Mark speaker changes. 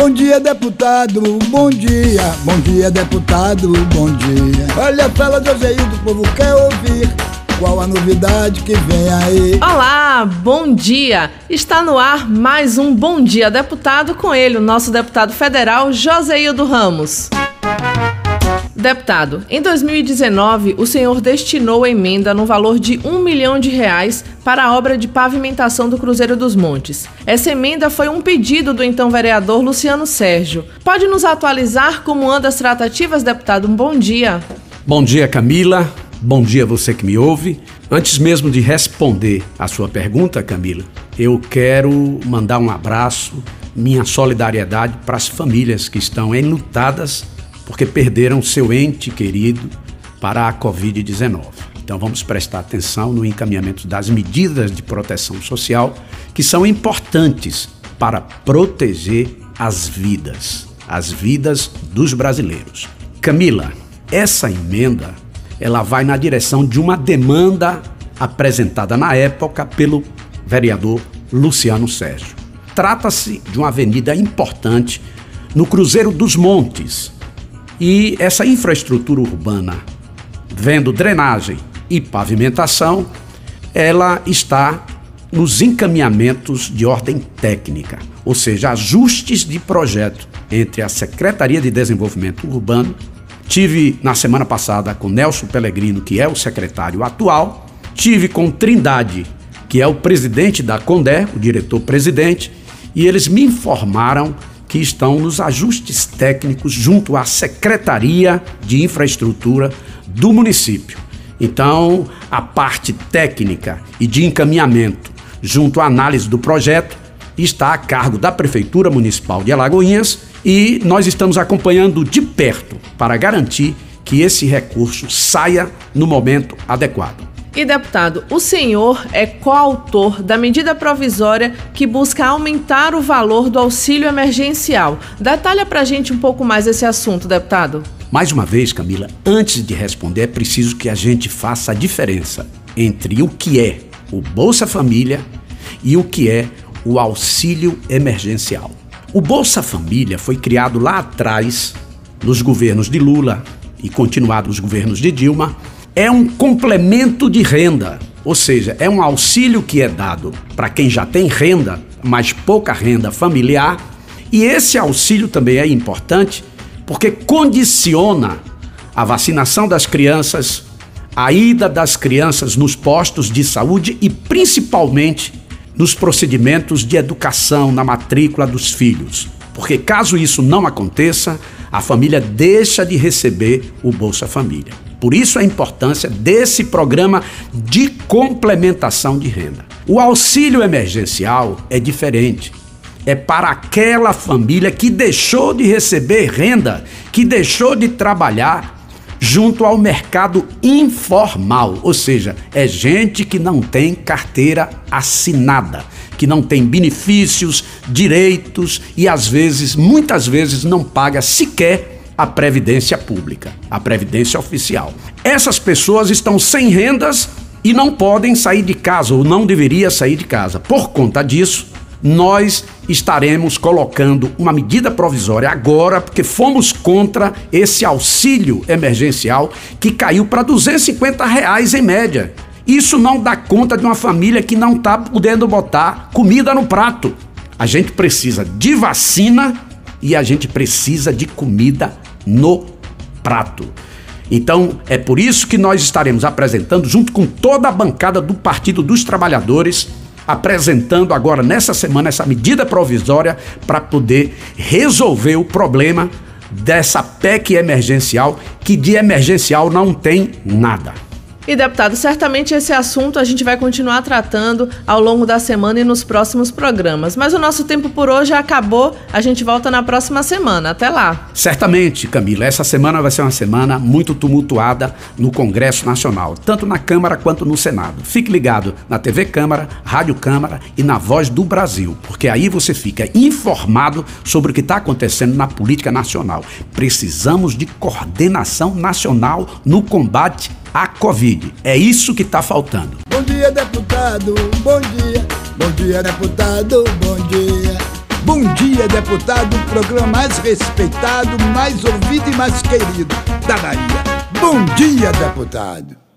Speaker 1: Bom dia, deputado, bom dia. Bom dia, deputado, bom dia. Olha, fala, Joséildo, o povo quer ouvir. Qual a novidade que vem aí?
Speaker 2: Olá, bom dia! Está no ar mais um Bom Dia Deputado com ele, o nosso deputado federal Joséildo Ramos. Deputado, em 2019, o senhor destinou emenda no valor de um milhão de reais para a obra de pavimentação do Cruzeiro dos Montes. Essa emenda foi um pedido do então vereador Luciano Sérgio. Pode nos atualizar como andam as tratativas, deputado? Um bom dia.
Speaker 3: Bom dia, Camila. Bom dia você que me ouve. Antes mesmo de responder a sua pergunta, Camila, eu quero mandar um abraço, minha solidariedade para as famílias que estão enlutadas porque perderam seu ente querido para a Covid-19. Então vamos prestar atenção no encaminhamento das medidas de proteção social que são importantes para proteger as vidas, as vidas dos brasileiros. Camila, essa emenda ela vai na direção de uma demanda apresentada na época pelo vereador Luciano Sérgio. Trata-se de uma avenida importante no Cruzeiro dos Montes, e essa infraestrutura urbana, vendo drenagem e pavimentação, ela está nos encaminhamentos de ordem técnica, ou seja, ajustes de projeto entre a Secretaria de Desenvolvimento Urbano. Tive na semana passada com Nelson Pellegrino, que é o secretário atual, tive com Trindade, que é o presidente da Condé, o diretor-presidente, e eles me informaram que estão nos ajustes técnicos junto à Secretaria de Infraestrutura do município. Então, a parte técnica e de encaminhamento junto à análise do projeto está a cargo da Prefeitura Municipal de Alagoinhas e nós estamos acompanhando de perto para garantir que esse recurso saia no momento adequado.
Speaker 2: E deputado, o senhor é coautor da medida provisória que busca aumentar o valor do auxílio emergencial. Detalha pra gente um pouco mais esse assunto, deputado.
Speaker 3: Mais uma vez, Camila, antes de responder, é preciso que a gente faça a diferença entre o que é o Bolsa Família e o que é o auxílio emergencial. O Bolsa Família foi criado lá atrás, nos governos de Lula e continuado nos governos de Dilma é um complemento de renda, ou seja, é um auxílio que é dado para quem já tem renda, mas pouca renda familiar, e esse auxílio também é importante porque condiciona a vacinação das crianças, a ida das crianças nos postos de saúde e principalmente nos procedimentos de educação na matrícula dos filhos. Porque caso isso não aconteça, a família deixa de receber o Bolsa Família. Por isso a importância desse programa de complementação de renda. O auxílio emergencial é diferente. É para aquela família que deixou de receber renda, que deixou de trabalhar junto ao mercado informal, ou seja, é gente que não tem carteira assinada, que não tem benefícios, direitos e às vezes, muitas vezes, não paga sequer a previdência pública, a previdência oficial. Essas pessoas estão sem rendas e não podem sair de casa ou não deveria sair de casa. Por conta disso, nós estaremos colocando uma medida provisória agora, porque fomos contra esse auxílio emergencial que caiu para 250 reais em média. Isso não dá conta de uma família que não está podendo botar comida no prato. A gente precisa de vacina e a gente precisa de comida no prato. Então, é por isso que nós estaremos apresentando, junto com toda a bancada do Partido dos Trabalhadores, apresentando agora nessa semana essa medida provisória para poder resolver o problema dessa PEC emergencial, que de emergencial não tem nada.
Speaker 2: E, deputado, certamente esse assunto a gente vai continuar tratando ao longo da semana e nos próximos programas. Mas o nosso tempo por hoje acabou. A gente volta na próxima semana. Até lá.
Speaker 3: Certamente, Camila. Essa semana vai ser uma semana muito tumultuada no Congresso Nacional, tanto na Câmara quanto no Senado. Fique ligado na TV Câmara, Rádio Câmara e na Voz do Brasil, porque aí você fica informado sobre o que está acontecendo na política nacional. Precisamos de coordenação nacional no combate a Covid. É isso que está faltando.
Speaker 1: Bom dia, deputado. Bom dia. Bom dia, deputado. Bom dia. Bom dia, deputado, o programa mais respeitado, mais ouvido e mais querido da Bahia. Bom dia, deputado.